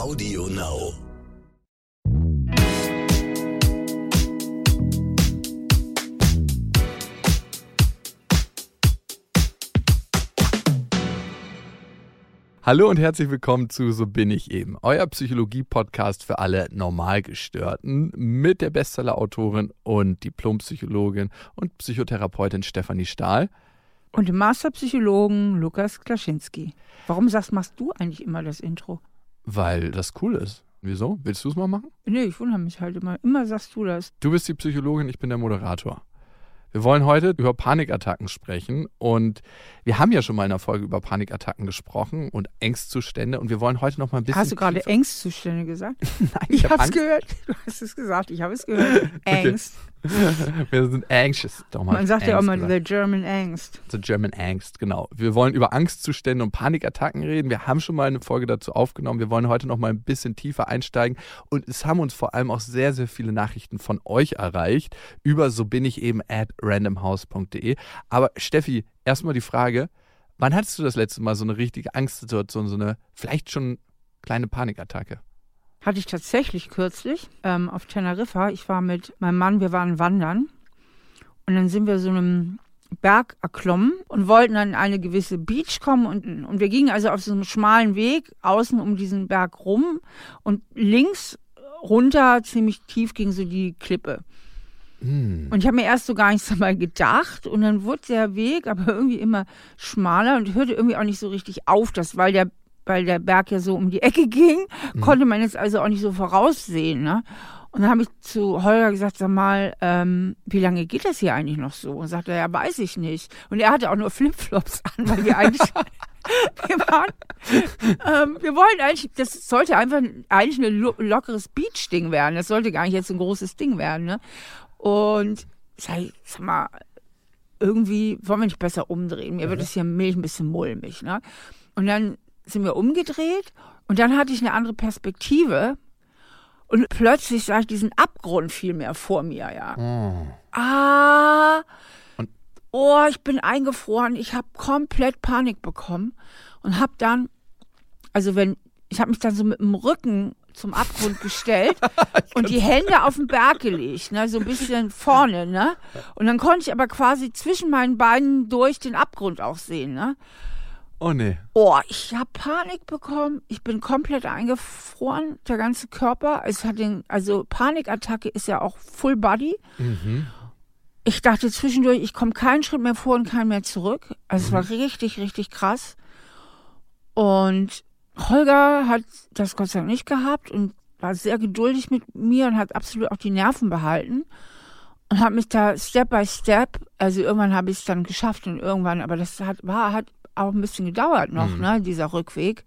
Audio Now. Hallo und herzlich willkommen zu So bin ich eben, euer Psychologie-Podcast für alle Normalgestörten mit der Bestseller-Autorin und Diplompsychologin und Psychotherapeutin Stefanie Stahl. Und dem Masterpsychologen Lukas Klaschinski. Warum sagst, machst du eigentlich immer das Intro? Weil das cool ist. Wieso? Willst du es mal machen? Nee, ich wundere mich halt immer. Immer sagst du das. Du bist die Psychologin, ich bin der Moderator. Wir wollen heute über Panikattacken sprechen und wir haben ja schon mal in einer Folge über Panikattacken gesprochen und Ängstzustände und wir wollen heute noch mal ein bisschen. Hast du gerade Ängstzustände gesagt? Nein, Ich hab hab's Angst. gehört. Du hast es gesagt. Ich habe es gehört. Angst. Wir sind anxious. Doch mal Man sagt ja auch Angst mal gesagt. the German Angst. The German Angst, genau. Wir wollen über Angstzustände und Panikattacken reden. Wir haben schon mal eine Folge dazu aufgenommen. Wir wollen heute noch mal ein bisschen tiefer einsteigen. Und es haben uns vor allem auch sehr, sehr viele Nachrichten von euch erreicht über so bin ich eben at randomhouse.de. Aber Steffi, erstmal die Frage, wann hattest du das letzte Mal so eine richtige Angstsituation, so eine vielleicht schon kleine Panikattacke? Hatte ich tatsächlich kürzlich ähm, auf Teneriffa. Ich war mit meinem Mann, wir waren wandern. Und dann sind wir so einem Berg erklommen und wollten dann in eine gewisse Beach kommen. Und, und wir gingen also auf so einem schmalen Weg außen um diesen Berg rum. Und links runter, ziemlich tief, ging so die Klippe. Hm. Und ich habe mir erst so gar nichts dabei gedacht. Und dann wurde der Weg aber irgendwie immer schmaler und hörte irgendwie auch nicht so richtig auf. Das, weil der, weil der Berg ja so um die Ecke ging, konnte man jetzt also auch nicht so voraussehen. Ne? Und dann habe ich zu Holger gesagt, sag mal, ähm, wie lange geht das hier eigentlich noch so? Und sagte er, ja, weiß ich nicht. Und er hatte auch nur Flipflops an, weil wir eigentlich, wir waren, ähm, wir wollten eigentlich, das sollte einfach eigentlich ein lo lockeres Beach-Ding werden. Das sollte gar nicht jetzt ein großes Ding werden. Ne? Und sag, ich, sag mal, irgendwie wollen wir nicht besser umdrehen. Mir wird es hier Milch ein bisschen mulmig. Ne? Und dann sind wir umgedreht und dann hatte ich eine andere Perspektive. Und plötzlich sah ich diesen Abgrund viel mehr vor mir, ja. Oh. Ah, Und- oh, ich bin eingefroren. Ich habe komplett Panik bekommen und habe dann, also wenn, ich habe mich dann so mit dem Rücken zum Abgrund gestellt und die Hände auf den Berg gelegt, ne, so ein bisschen vorne, ne. Und dann konnte ich aber quasi zwischen meinen Beinen durch den Abgrund auch sehen, ne. Oh nee. Oh, ich habe Panik bekommen. Ich bin komplett eingefroren, der ganze Körper. Es hat den, also Panikattacke ist ja auch Full Body. Mhm. Ich dachte zwischendurch, ich komme keinen Schritt mehr vor und keinen mehr zurück. Also es war richtig, richtig krass. Und Holger hat das Gott sei Dank nicht gehabt und war sehr geduldig mit mir und hat absolut auch die Nerven behalten. Und hat mich da Step by Step, also irgendwann habe ich es dann geschafft und irgendwann, aber das hat, war, hat auch ein bisschen gedauert noch, ne, dieser Rückweg.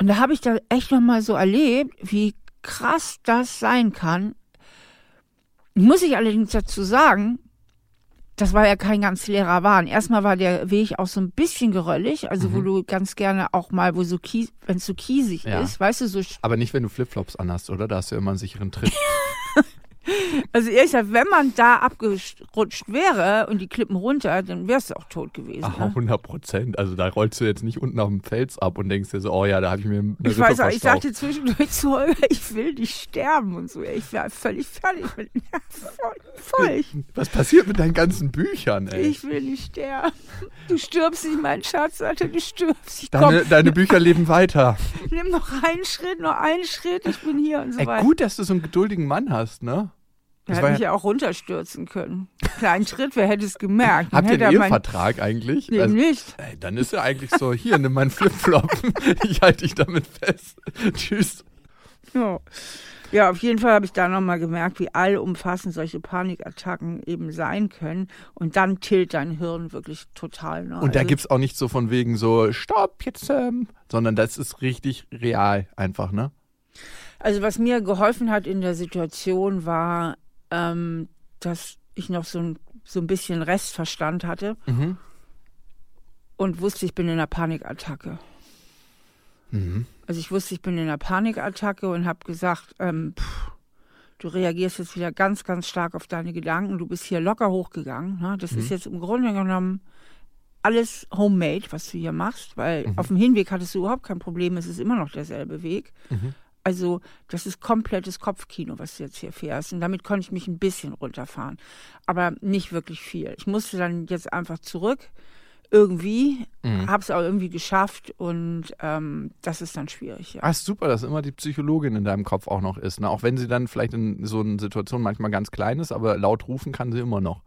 Und da habe ich da echt nochmal so erlebt, wie krass das sein kann. Muss ich allerdings dazu sagen, das war ja kein ganz leerer Wahn. Erstmal war der Weg auch so ein bisschen geröllig, also wo du ganz gerne auch mal, wo so kies, wenn es so kiesig Ja. ist, weißt du, so Aber nicht, wenn du Flipflops anhast, oder? Da hast du immer einen sicheren Tritt. Also ehrlich gesagt, wenn man da abgerutscht wäre und die Klippen runter, dann wärst du auch tot gewesen. Ach, ne? 100 Prozent. Also da rollst du jetzt nicht unten auf dem Fels ab und denkst dir so, oh ja, da habe ich mir eine Ich Rippe weiß auch, ich sagte zwischendurch zu Holger, ich will nicht sterben und so. Ich war völlig fertig mit voll, voll. Was passiert mit deinen ganzen Büchern, ey? Ich will nicht sterben. Du stirbst nicht, mein Schatz, Alter, du stirbst. Ich deine, komm, deine Bücher leben weiter. nimm noch einen Schritt, noch einen Schritt, ich bin hier und so weiter. gut, dass du so einen geduldigen Mann hast, ne? Das hätte mich ja- auch runterstürzen können. Kleinen Schritt, wer hätte es gemerkt? Habt ihr einen er mein- eigentlich? Nee, Also, nicht. ey, dann ist ja eigentlich so, hier, nimm meinen Flipflop. ich halte dich damit fest. Tschüss. Ja. ja, auf jeden Fall habe ich da nochmal gemerkt, wie allumfassend solche Panikattacken eben sein können. Und dann tillt dein Hirn wirklich total. Ne? Und da Also, gibt's auch nicht so von wegen so, stopp, jetzt, ähm, sondern das ist richtig real einfach, ne? Also was mir geholfen hat in der Situation war, ähm, dass ich noch so ein, so ein bisschen Restverstand hatte Mhm. und wusste, ich bin in einer Panikattacke. Mhm. Also ich wusste, ich bin in einer Panikattacke und habe gesagt, ähm, pff, du reagierst jetzt wieder ganz, ganz stark auf deine Gedanken. Du bist hier locker hochgegangen. Ne? Das ist jetzt im Grunde genommen alles homemade, was du hier machst, weil auf dem Hinweg hattest du überhaupt kein Problem. Es ist immer noch derselbe Weg. Also das ist komplettes Kopfkino, was du jetzt hier fährst. Und damit konnte ich mich ein bisschen runterfahren, aber nicht wirklich viel. Ich musste dann jetzt einfach zurück irgendwie, mhm. habe es auch irgendwie geschafft und ähm, das ist dann schwierig. Ja. Ah, ist super, dass immer die Psychologin in deinem Kopf auch noch ist. Ne? Auch wenn sie dann vielleicht in so einer Situation manchmal ganz klein ist, aber laut rufen kann sie immer noch.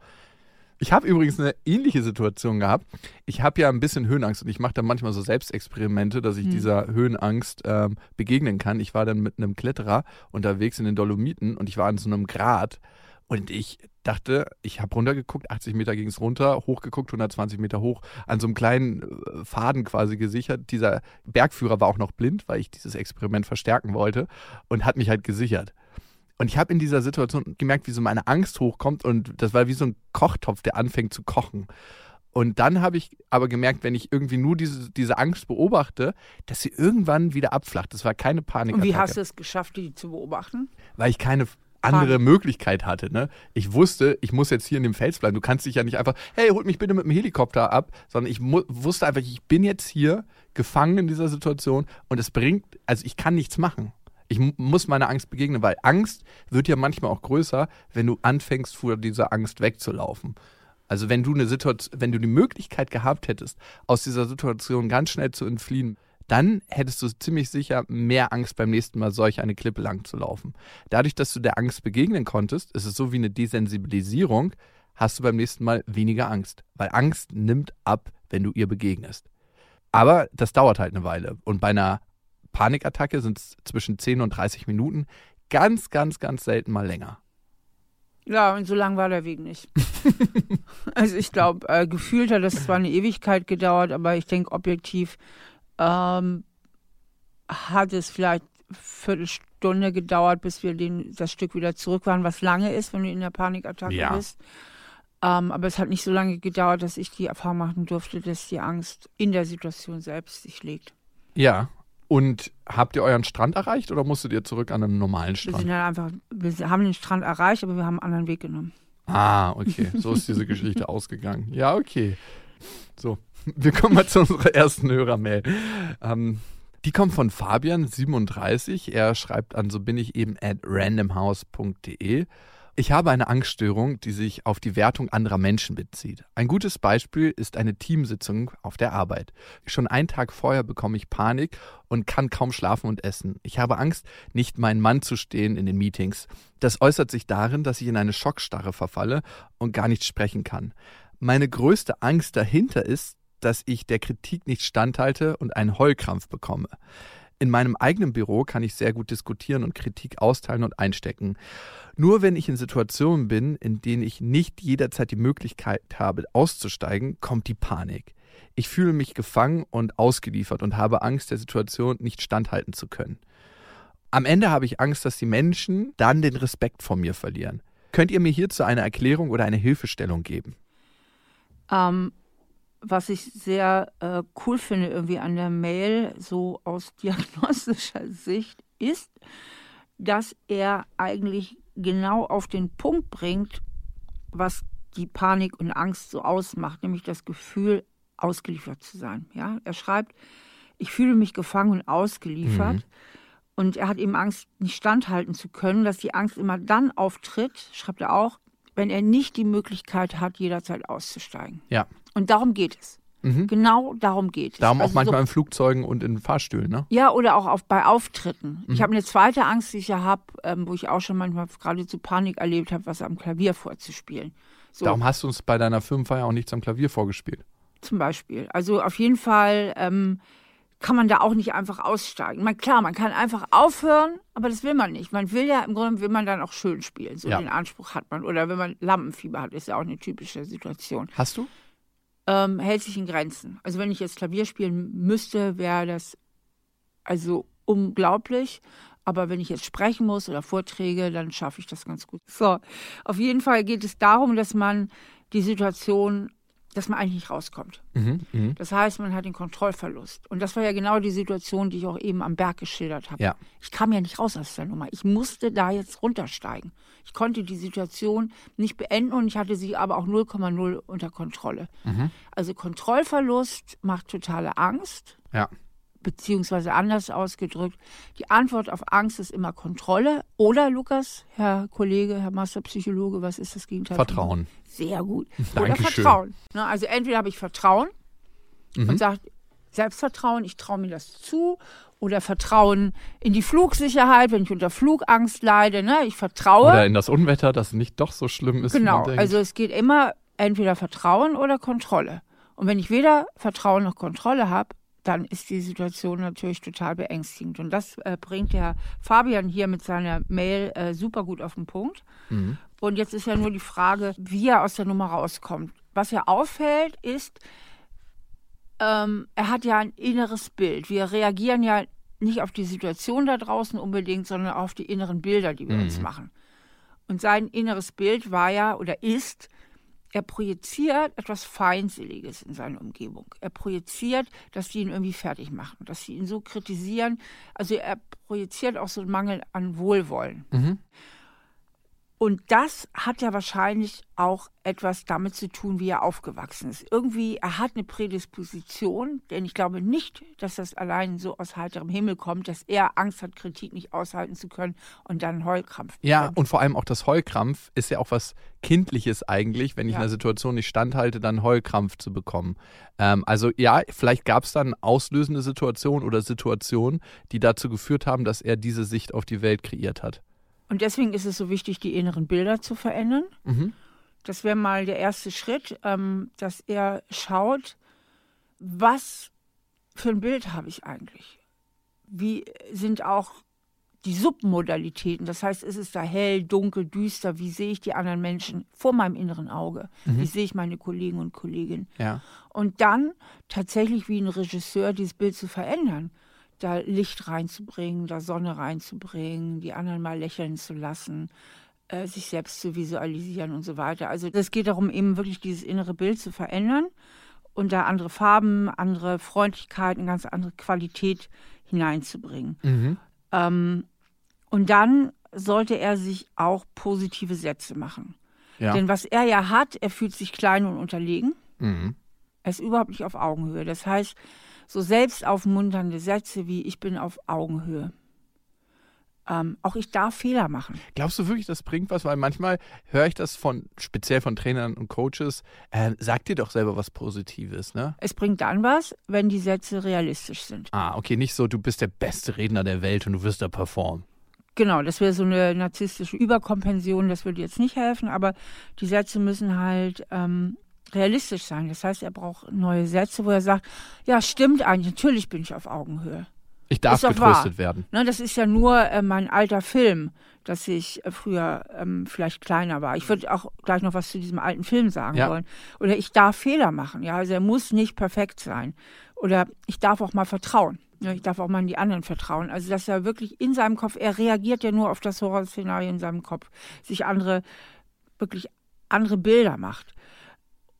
Ich habe übrigens eine ähnliche Situation gehabt. Ich habe ja ein bisschen Höhenangst und ich mache dann manchmal so Selbstexperimente, dass ich hm. dieser Höhenangst ähm, begegnen kann. Ich war dann mit einem Kletterer unterwegs in den Dolomiten und ich war an so einem Grat und ich dachte, ich habe runtergeguckt, 80 Meter ging es runter, hochgeguckt, 120 Meter hoch, an so einem kleinen äh, Faden quasi gesichert. Dieser Bergführer war auch noch blind, weil ich dieses Experiment verstärken wollte und hat mich halt gesichert. Und ich habe in dieser Situation gemerkt, wie so meine Angst hochkommt und das war wie so ein Kochtopf, der anfängt zu kochen. Und dann habe ich aber gemerkt, wenn ich irgendwie nur diese, diese Angst beobachte, dass sie irgendwann wieder abflacht. Das war keine Panik. Und wie hast du es geschafft, die zu beobachten? Weil ich keine andere Möglichkeit hatte. Ne? Ich wusste, ich muss jetzt hier in dem Fels bleiben. Du kannst dich ja nicht einfach, hey, holt mich bitte mit dem Helikopter ab, sondern ich wusste einfach, ich bin jetzt hier gefangen in dieser Situation und es bringt, also ich kann nichts machen. Ich muss meiner Angst begegnen, weil Angst wird ja manchmal auch größer, wenn du anfängst, vor dieser Angst wegzulaufen. Also wenn du eine Situation, wenn du die Möglichkeit gehabt hättest, aus dieser Situation ganz schnell zu entfliehen, dann hättest du ziemlich sicher mehr Angst beim nächsten Mal solch eine Klippe lang zu laufen. Dadurch, dass du der Angst begegnen konntest, ist es so wie eine Desensibilisierung, hast du beim nächsten Mal weniger Angst, weil Angst nimmt ab, wenn du ihr begegnest. Aber das dauert halt eine Weile und bei einer Panikattacke sind es zwischen 10 und 30 Minuten. Ganz, ganz, ganz selten mal länger. Ja, und so lang war der Weg nicht. also ich glaube, äh, gefühlt hat das zwar eine Ewigkeit gedauert, aber ich denke objektiv ähm, hat es vielleicht eine Viertelstunde gedauert, bis wir den, das Stück wieder zurück waren, was lange ist, wenn du in der Panikattacke ja. bist. Ähm, aber es hat nicht so lange gedauert, dass ich die Erfahrung machen durfte, dass die Angst in der Situation selbst sich legt. Ja, und habt ihr euren Strand erreicht oder musstet ihr zurück an einen normalen Strand? Wir, sind ja einfach, wir haben den Strand erreicht, aber wir haben einen anderen Weg genommen. Ah, okay. So ist diese Geschichte ausgegangen. Ja, okay. So, wir kommen mal zu unserer ersten Hörermail. Ähm, die kommt von Fabian37. Er schreibt an, so bin ich eben at randomhouse.de. Ich habe eine Angststörung, die sich auf die Wertung anderer Menschen bezieht. Ein gutes Beispiel ist eine Teamsitzung auf der Arbeit. Schon einen Tag vorher bekomme ich Panik und kann kaum schlafen und essen. Ich habe Angst, nicht mein Mann zu stehen in den Meetings. Das äußert sich darin, dass ich in eine Schockstarre verfalle und gar nicht sprechen kann. Meine größte Angst dahinter ist, dass ich der Kritik nicht standhalte und einen Heulkrampf bekomme. In meinem eigenen Büro kann ich sehr gut diskutieren und Kritik austeilen und einstecken. Nur wenn ich in Situationen bin, in denen ich nicht jederzeit die Möglichkeit habe, auszusteigen, kommt die Panik. Ich fühle mich gefangen und ausgeliefert und habe Angst, der Situation nicht standhalten zu können. Am Ende habe ich Angst, dass die Menschen dann den Respekt vor mir verlieren. Könnt ihr mir hierzu eine Erklärung oder eine Hilfestellung geben? Ähm, was ich sehr äh, cool finde irgendwie an der Mail, so aus diagnostischer Sicht, ist, dass er eigentlich genau auf den Punkt bringt, was die Panik und Angst so ausmacht, nämlich das Gefühl, ausgeliefert zu sein. Ja? Er schreibt, ich fühle mich gefangen und ausgeliefert. Mhm. Und er hat eben Angst, nicht standhalten zu können, dass die Angst immer dann auftritt, schreibt er auch, wenn er nicht die Möglichkeit hat, jederzeit auszusteigen. Ja. Und darum geht es. Mhm. Genau darum geht es. Darum also auch manchmal so, in Flugzeugen und in Fahrstühlen, ne? Ja, oder auch auf, bei Auftritten. Mhm. Ich habe eine zweite Angst, die ich ja habe, ähm, wo ich auch schon manchmal geradezu Panik erlebt habe, was am Klavier vorzuspielen. So. Darum hast du uns bei deiner Firmenfeier auch nichts am Klavier vorgespielt. Zum Beispiel. Also auf jeden Fall ähm, kann man da auch nicht einfach aussteigen. Man, klar, man kann einfach aufhören, aber das will man nicht. Man will ja, im Grunde will man dann auch schön spielen. So ja. den Anspruch hat man. Oder wenn man Lampenfieber hat, ist ja auch eine typische Situation. Hast du? Ähm, hält sich in Grenzen. Also wenn ich jetzt Klavier spielen müsste, wäre das also unglaublich. Aber wenn ich jetzt sprechen muss oder Vorträge, dann schaffe ich das ganz gut. So, auf jeden Fall geht es darum, dass man die Situation dass man eigentlich nicht rauskommt. Mhm, mh. Das heißt, man hat den Kontrollverlust. Und das war ja genau die Situation, die ich auch eben am Berg geschildert habe. Ja. Ich kam ja nicht raus aus der Nummer. Ich musste da jetzt runtersteigen. Ich konnte die Situation nicht beenden und ich hatte sie aber auch 0,0 unter Kontrolle. Mhm. Also Kontrollverlust macht totale Angst. Ja. Beziehungsweise anders ausgedrückt, die Antwort auf Angst ist immer Kontrolle. Oder, Lukas, Herr Kollege, Herr Masterpsychologe, was ist das Gegenteil? Vertrauen. Sehr gut. Oder Dankeschön. Vertrauen. Ne, also entweder habe ich Vertrauen Mhm. und sage Selbstvertrauen, ich traue mir das zu. Oder Vertrauen in die Flugsicherheit, wenn ich unter Flugangst leide. Ne? Ich vertraue. Oder in das Unwetter, das nicht doch so schlimm ist. wie Genau, also es geht immer entweder Vertrauen oder Kontrolle. Und wenn ich weder Vertrauen noch Kontrolle habe, dann ist die Situation natürlich total beängstigend. Und das äh, bringt der Fabian hier mit seiner Mail äh, super gut auf den Punkt. Mhm. Und jetzt ist ja nur die Frage, wie er aus der Nummer rauskommt. Was ja auffällt, ist, ähm, er hat ja ein inneres Bild. Wir reagieren ja nicht auf die Situation da draußen unbedingt, sondern auf die inneren Bilder, die wir uns Mhm. machen. Und sein inneres Bild war ja oder ist, er projiziert etwas Feindseliges in seine Umgebung. Er projiziert, dass die ihn irgendwie fertig machen, dass sie ihn so kritisieren. Also er projiziert auch so einen Mangel an Wohlwollen. Mhm. Und das hat ja wahrscheinlich auch etwas damit zu tun, wie er aufgewachsen ist. Irgendwie, er hat eine Prädisposition, denn ich glaube nicht, dass das allein so aus heiterem Himmel kommt, dass er Angst hat, Kritik nicht aushalten zu können und dann einen Heulkrampf Ja, bekommt. und vor allem auch das Heulkrampf ist ja auch was Kindliches eigentlich, wenn ich Ja. in einer Situation nicht standhalte, dann Heulkrampf zu bekommen. Ähm, also ja, vielleicht gab es dann auslösende Situationen oder Situationen, die dazu geführt haben, dass er diese Sicht auf die Welt kreiert hat. Und deswegen ist es so wichtig, die inneren Bilder zu verändern. Mhm. Das wäre mal der erste Schritt, ähm, dass er schaut, was für ein Bild habe ich eigentlich? Wie sind auch die Submodalitäten? Das heißt, ist es da hell, dunkel, düster? Wie sehe ich die anderen Menschen vor meinem inneren Auge? Wie sehe ich meine Kollegen und Kolleginnen? Ja. Und dann tatsächlich wie ein Regisseur dieses Bild zu verändern. Da Licht reinzubringen, da Sonne reinzubringen, die anderen mal lächeln zu lassen, äh, sich selbst zu visualisieren und so weiter. Also es geht darum, eben wirklich dieses innere Bild zu verändern und da andere Farben, andere Freundlichkeit, eine ganz andere Qualität hineinzubringen. Mhm. Ähm, und dann sollte er sich auch positive Sätze machen. Ja. Denn was er ja hat, er fühlt sich klein und unterlegen. Mhm. Er ist überhaupt nicht auf Augenhöhe. Das heißt, so selbstaufmunternde Sätze wie ich bin auf Augenhöhe. Ähm, auch ich darf Fehler machen. Glaubst du wirklich, das bringt was? Weil manchmal höre ich das von, speziell von Trainern und Coaches, äh, sag dir doch selber was Positives, ne? Es bringt dann was, wenn die Sätze realistisch sind. Ah, okay, nicht so, du bist der beste Redner der Welt und du wirst da performen. Genau, das wäre so eine narzisstische Überkompension, das würde jetzt nicht helfen, aber die Sätze müssen halt ähm, realistisch sein. Das heißt, er braucht neue Sätze, wo er sagt, ja, stimmt eigentlich, natürlich bin ich auf Augenhöhe. Ich darf getröstet wahr. werden. Ne, das ist ja nur äh, mein alter Film, dass ich äh, früher ähm, vielleicht kleiner war. Ich würde auch gleich noch was zu diesem alten Film sagen Ja. wollen. Oder ich darf Fehler machen. Ja, also er muss nicht perfekt sein. Oder ich darf auch mal vertrauen. Ja, ich darf auch mal an die anderen vertrauen. Also dass er wirklich in seinem Kopf, er reagiert ja nur auf das Horrorszenario in seinem Kopf, sich andere wirklich andere Bilder macht.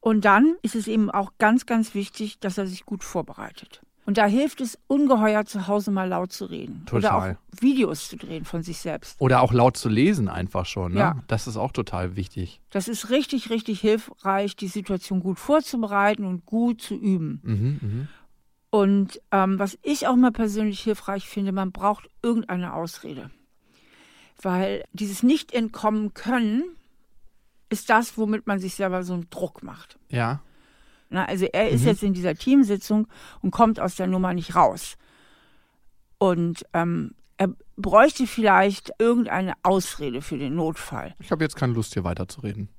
Und dann ist es eben auch ganz, ganz wichtig, dass er sich gut vorbereitet. Und da hilft es ungeheuer, zu Hause mal laut zu reden. Oder Total. auch Videos zu drehen von sich selbst. Oder auch laut zu lesen einfach schon, ne? Ja. Das ist auch total wichtig. Das ist richtig, richtig hilfreich, die Situation gut vorzubereiten und gut zu üben. Mhm, mhm. Und ähm, was ich auch mal persönlich hilfreich finde, man braucht irgendeine Ausrede. Weil dieses Nicht-Entkommen können ist das, womit man sich selber so einen Druck macht. Ja. Na, also er ist Mhm. jetzt in dieser Teamsitzung und kommt aus der Nummer nicht raus. Und ähm, er bräuchte vielleicht irgendeine Ausrede für den Notfall. Ich habe jetzt keine Lust, hier weiterzureden.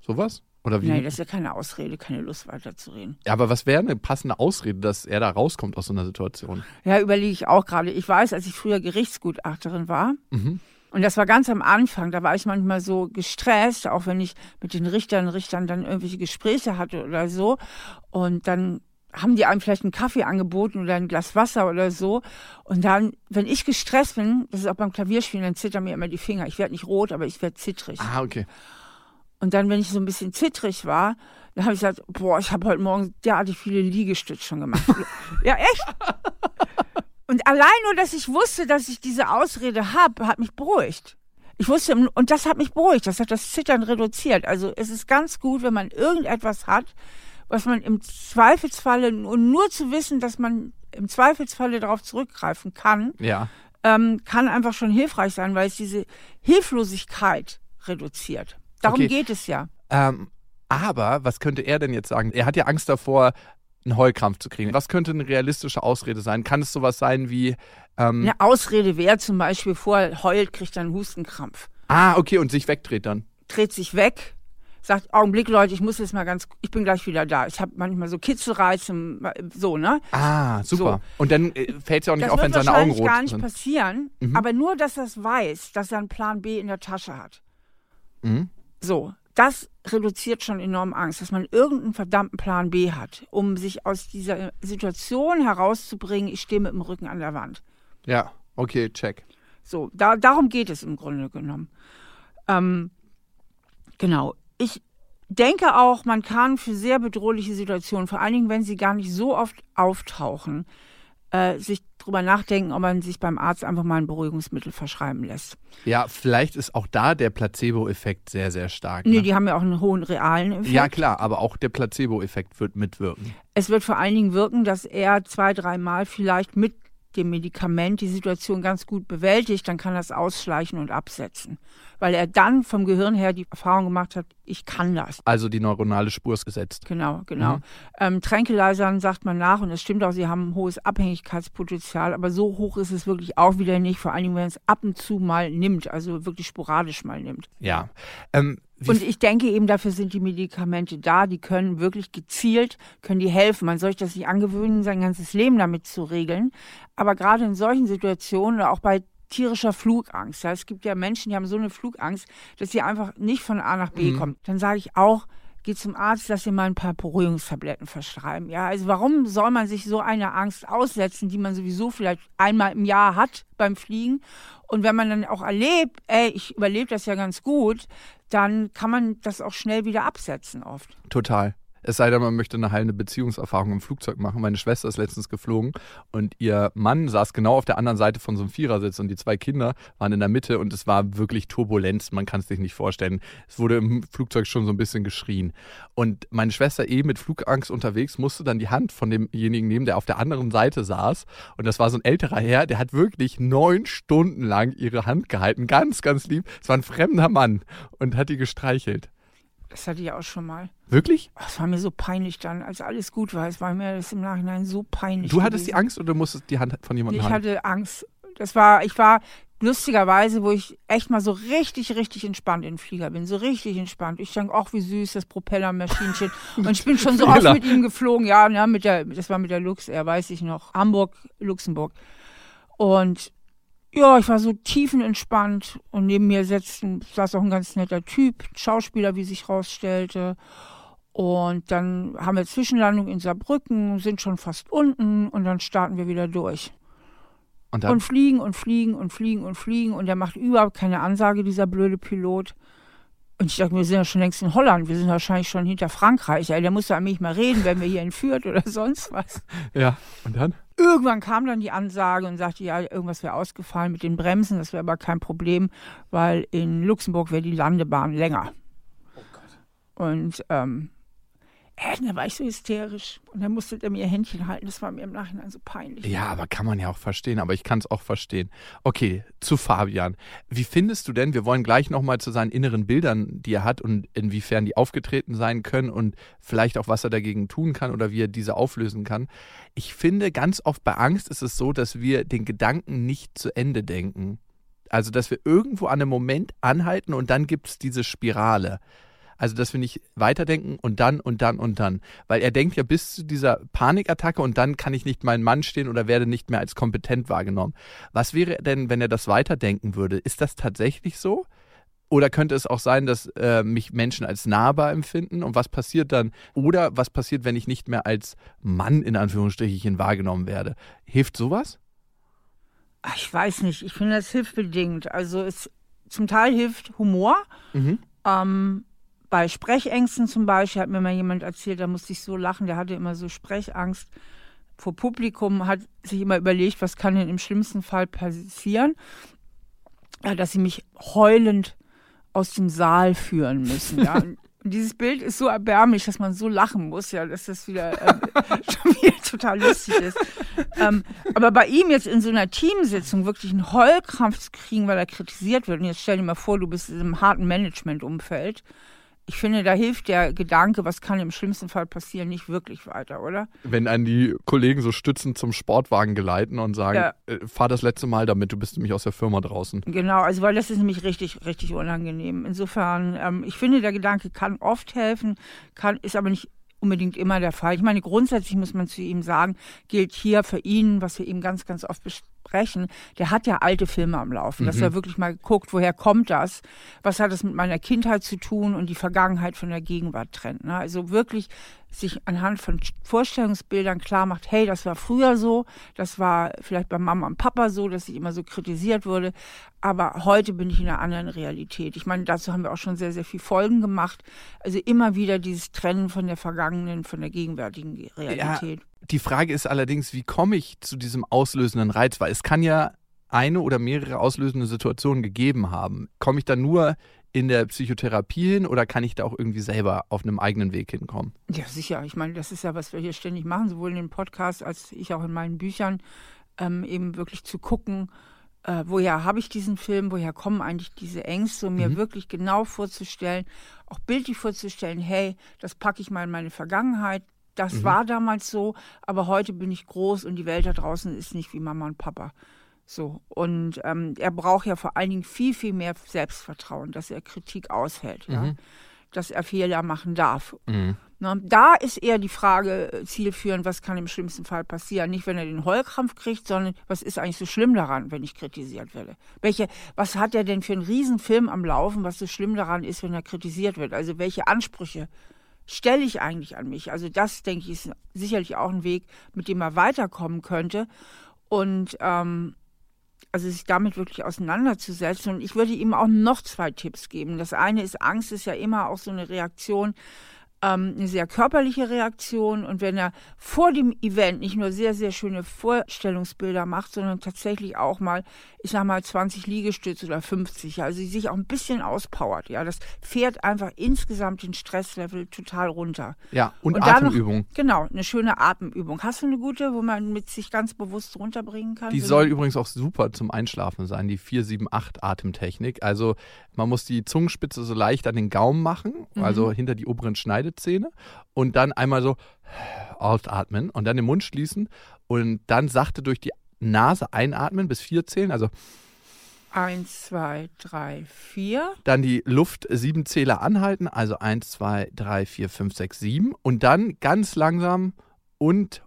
Sowas? Oder wie? Nein, das ist ja keine Ausrede, keine Lust weiterzureden. ja, aber was wäre eine passende Ausrede, dass er da rauskommt aus so einer Situation? Ja, überlege ich auch gerade. Ich weiß, als ich früher Gerichtsgutachterin war, Mhm. Und das war ganz am Anfang, da war ich manchmal so gestresst, auch wenn ich mit den Richtern, Richtern dann irgendwelche Gespräche hatte oder so. Und dann haben die einem vielleicht einen Kaffee angeboten oder ein Glas Wasser oder so. Und dann, wenn ich gestresst bin, das ist auch beim Klavierspielen, dann zittern mir immer die Finger. Ich werde nicht rot, aber ich werde zittrig. Ah, okay. Und dann, wenn ich so ein bisschen zittrig war, dann habe ich gesagt, boah, ich habe heute Morgen derartig viele Liegestütze schon gemacht. ja, echt? Und allein nur, dass ich wusste, dass ich diese Ausrede habe, hat mich beruhigt. Ich wusste, und das hat mich beruhigt, das hat das Zittern reduziert. Also es ist ganz gut, wenn man irgendetwas hat, was man im Zweifelsfalle und nur zu wissen, dass man im Zweifelsfalle darauf zurückgreifen kann, Ja. ähm, kann einfach schon hilfreich sein, weil es diese Hilflosigkeit reduziert. Darum Okay. geht es ja. Ähm, aber was könnte er denn jetzt sagen? Er hat ja Angst davor, einen Heulkrampf zu kriegen. Was könnte eine realistische Ausrede sein? Kann es sowas sein wie, ähm, Eine Ausrede wäre zum Beispiel, bevor er heult, kriegt er einen Hustenkrampf. ah, okay, und sich wegdreht dann? Dreht sich weg, sagt, Augenblick, Leute, ich muss jetzt mal ganz, ich bin gleich wieder da. Ich habe manchmal so Kitzelreize, so, ne? Ah, super. Und dann äh, fällt es ja auch nicht Das auf, wird wenn seine Augen rot gar nicht sind. passieren, Mhm. aber nur, dass er es weiß, dass er einen Plan B in der Tasche hat. Mhm. So, das reduziert schon enorm Angst, dass man irgendeinen verdammten Plan B hat, um sich aus dieser Situation herauszubringen, ich stehe mit dem Rücken an der Wand. Ja, okay, check. So, da, darum geht es im Grunde genommen. Ähm, genau. Ich denke auch, man kann für sehr bedrohliche Situationen, vor allen Dingen, wenn sie gar nicht so oft auftauchen, äh, sich drüber nachdenken, ob man sich beim Arzt einfach mal ein Beruhigungsmittel verschreiben lässt. Ja, vielleicht ist auch da der Placebo-Effekt sehr, sehr stark. Nee, ne? die haben ja auch einen hohen realen Effekt. ja, klar, aber auch der Placebo-Effekt wird mitwirken. Es wird vor allen Dingen wirken, dass er zwei, dreimal vielleicht mit dem Medikament die Situation ganz gut bewältigt, dann kann er es ausschleichen und absetzen. Weil er dann vom Gehirn her die Erfahrung gemacht hat, ich kann das. Also die neuronale Spur ist gesetzt. Genau, genau. Mhm. Ähm, Tränkelasern sagt man nach und es stimmt auch, sie haben ein hohes Abhängigkeitspotenzial, aber so hoch ist es wirklich auch wieder nicht, vor allen Dingen, wenn es ab und zu mal nimmt, also wirklich sporadisch mal nimmt. Ja. Ähm, wie Und ich denke eben, dafür sind die Medikamente da, die können wirklich gezielt, können die helfen. Man soll sich das nicht angewöhnen, sein ganzes Leben damit zu regeln. Aber gerade in solchen Situationen oder auch bei tierischer Flugangst, ja, es gibt ja Menschen, die haben so eine Flugangst, dass sie einfach nicht von A nach B Mhm. kommen. Dann sage ich auch, geh zum Arzt, lass dir mal ein paar Beruhigungstabletten verschreiben. Ja, also warum soll man sich so eine Angst aussetzen, die man sowieso vielleicht einmal im Jahr hat beim Fliegen? Und wenn man dann auch erlebt, ey, ich überlebe das ja ganz gut, dann kann man das auch schnell wieder absetzen oft. Total. Es sei denn, man möchte eine heilende Beziehungserfahrung im Flugzeug machen. Meine Schwester ist letztens geflogen und ihr Mann saß genau auf der anderen Seite von so einem Vierersitz und die zwei Kinder waren in der Mitte und es war wirklich Turbulenz. Man kann es sich nicht vorstellen. Es wurde im Flugzeug schon so ein bisschen geschrien. Und meine Schwester eben mit Flugangst unterwegs musste dann die Hand von demjenigen nehmen, der auf der anderen Seite saß. Und das war so ein älterer Herr, der hat wirklich neun Stunden lang ihre Hand gehalten. Ganz, ganz lieb. Es war ein fremder Mann und hat die gestreichelt. Das hatte ich auch schon mal. Wirklich? Es war mir so peinlich dann, als alles gut war. Es war mir das im Nachhinein so peinlich. Du hattest die gewesen. Angst oder musstest die Hand von jemandem Ich haben? hatte Angst. Das war, ich war lustigerweise, wo ich echt mal so richtig, richtig entspannt in den Flieger bin. So richtig entspannt. Ich denke, ach, wie süß, das Propellermaschinchen. Und ich bin schon so oft mit ihm geflogen. Ja, ja, mit der, das war mit der Lux Air, weiß ich noch. Hamburg, Luxemburg. Und ja, ich war so tiefenentspannt und neben mir setzten, saß auch ein ganz netter Typ, Schauspieler, wie sich rausstellte. Und dann haben wir Zwischenlandung in Saarbrücken, sind schon fast unten und dann starten wir wieder durch. Und dann, Und fliegen und fliegen und fliegen und fliegen und er macht überhaupt keine Ansage, dieser blöde Pilot. Und ich dachte, wir sind ja schon längst in Holland, wir sind wahrscheinlich schon hinter Frankreich. Ey, der muss ja mich mal reden, wenn wir hier entführt oder sonst was. ja, und dann? Irgendwann kam dann die Ansage und sagte, ja, irgendwas wäre ausgefallen mit den Bremsen, das wäre aber kein Problem, weil in Luxemburg wäre die Landebahn länger. Und ähm, äh, da war ich so hysterisch. Und dann musste er mir Händchen halten. Das war mir im Nachhinein so peinlich. Ja, aber kann man ja auch verstehen, aber ich kann es auch verstehen. Okay, zu Fabian. Wie findest du denn, wir wollen gleich nochmal zu seinen inneren Bildern, die er hat und inwiefern die aufgetreten sein können und vielleicht auch, was er dagegen tun kann oder wie er diese auflösen kann. Ich finde, ganz oft bei Angst ist es so, dass wir den Gedanken nicht zu Ende denken. Also, dass wir irgendwo an einem Moment anhalten und dann gibt es diese Spirale. Also, dass wir nicht weiterdenken und dann und dann und dann. Weil er denkt ja bis zu dieser Panikattacke und dann kann ich nicht mein Mann stehen oder werde nicht mehr als kompetent wahrgenommen. Was wäre denn, wenn er das weiterdenken würde? Ist das tatsächlich so? Oder könnte es auch sein, dass äh, mich Menschen als nahbar empfinden? Und was passiert dann? Oder was passiert, wenn ich nicht mehr als Mann in Anführungsstrichen wahrgenommen werde? Hilft sowas? Ach, Ich weiß nicht, ich finde das hilfbedingt. Also es zum Teil hilft Humor. Mhm. Ähm, bei Sprechängsten zum Beispiel hat mir mal jemand erzählt, da musste ich so lachen, der hatte immer so Sprechangst vor Publikum, hat sich immer überlegt, was kann denn im schlimmsten Fall passieren, ja, dass sie mich heulend aus dem Saal führen müssen. Ja. Dieses Bild ist so erbärmlich, dass man so lachen muss, ja, dass das wieder, äh, schon wieder total lustig ist. ähm, aber bei ihm jetzt in so einer Teamsitzung wirklich einen Heulkrampf zu kriegen, weil er kritisiert wird. Und jetzt stell dir mal vor, du bist in einem harten Managementumfeld ich finde, da hilft der Gedanke, was kann im schlimmsten Fall passieren, nicht wirklich weiter, oder? Wenn einen die Kollegen so stützend zum Sportwagen geleiten und sagen, ja. äh, fahr das letzte Mal damit, du bist nämlich aus der Firma draußen. Genau, also weil das ist nämlich richtig, richtig unangenehm. Insofern, ähm, ich finde, der Gedanke kann oft helfen, kann, ist aber nicht unbedingt immer der Fall. Ich meine, grundsätzlich muss man zu ihm sagen, gilt hier für ihn, was wir ihm ganz, ganz oft besprechen, der hat ja alte Filme am Laufen, mhm. dass er wirklich mal guckt, woher kommt das, was hat das mit meiner Kindheit zu tun und die Vergangenheit von der Gegenwart trennt. Ne? Also wirklich sich anhand von Vorstellungsbildern klar macht, hey, das war früher so, das war vielleicht bei Mama und Papa so, dass ich immer so kritisiert wurde, aber heute bin ich in einer anderen Realität. Ich meine, dazu haben wir auch schon sehr, sehr viel Folgen gemacht. Also immer wieder dieses Trennen von der vergangenen, von der gegenwärtigen Realität. Ja, die Frage ist allerdings, wie komme ich zu diesem auslösenden Reiz? Weil es kann ja eine oder mehrere auslösende Situationen gegeben haben. Komme ich da nur in der Psychotherapie hin oder kann ich da auch irgendwie selber auf einem eigenen Weg hinkommen? Ja, sicher. Ich meine, das ist ja, was wir hier ständig machen, sowohl in den Podcasts als ich auch in meinen Büchern, ähm, eben wirklich zu gucken, äh, woher habe ich diesen Film, woher kommen eigentlich diese Ängste, um mir mhm. wirklich genau vorzustellen, auch bildlich vorzustellen, hey, das packe ich mal in meine Vergangenheit, das mhm. war damals so, aber heute bin ich groß und die Welt da draußen ist nicht wie Mama und Papa. So. Und ähm, er braucht ja vor allen Dingen viel, viel mehr Selbstvertrauen, dass er Kritik aushält, ja? Mhm. dass er Fehler machen darf. Mhm. Na, da ist eher die Frage äh, zielführend, was kann im schlimmsten Fall passieren? Nicht, wenn er den Heulkrampf kriegt, sondern was ist eigentlich so schlimm daran, wenn ich kritisiert werde? Welche, was hat er denn für einen Riesenfilm am Laufen, was so schlimm daran ist, wenn er kritisiert wird? Also welche Ansprüche stelle ich eigentlich an mich? Also das, denke ich, ist sicherlich auch ein Weg, mit dem er weiterkommen könnte. Und ähm, also sich damit wirklich auseinanderzusetzen. Und ich würde ihm auch noch zwei Tipps geben. Das eine ist, Angst ist ja immer auch so eine Reaktion ähm, eine sehr körperliche Reaktion. Und wenn er vor dem Event nicht nur sehr, sehr schöne Vorstellungsbilder macht, sondern tatsächlich auch mal, ich sag mal, 20 Liegestütze oder 50, also sich auch ein bisschen auspowert, ja, das fährt einfach insgesamt den Stresslevel total runter. Ja, und, und Atemübung. Noch, genau, eine schöne Atemübung. Hast du eine gute, wo man mit sich ganz bewusst runterbringen kann? Die soll übrigens auch super zum Einschlafen sein, die 478 Atemtechnik. Also man muss die Zungenspitze so leicht an den Gaumen machen, mhm. also hinter die oberen Schneidezähne und dann einmal so ausatmen und dann den Mund schließen und dann sachte durch die Nase einatmen bis vier zählen, also Eins, zwei, drei, vier. Dann die Luft sieben Zähler anhalten, also eins, zwei, drei, vier, fünf, sechs, sieben. Und dann ganz langsam und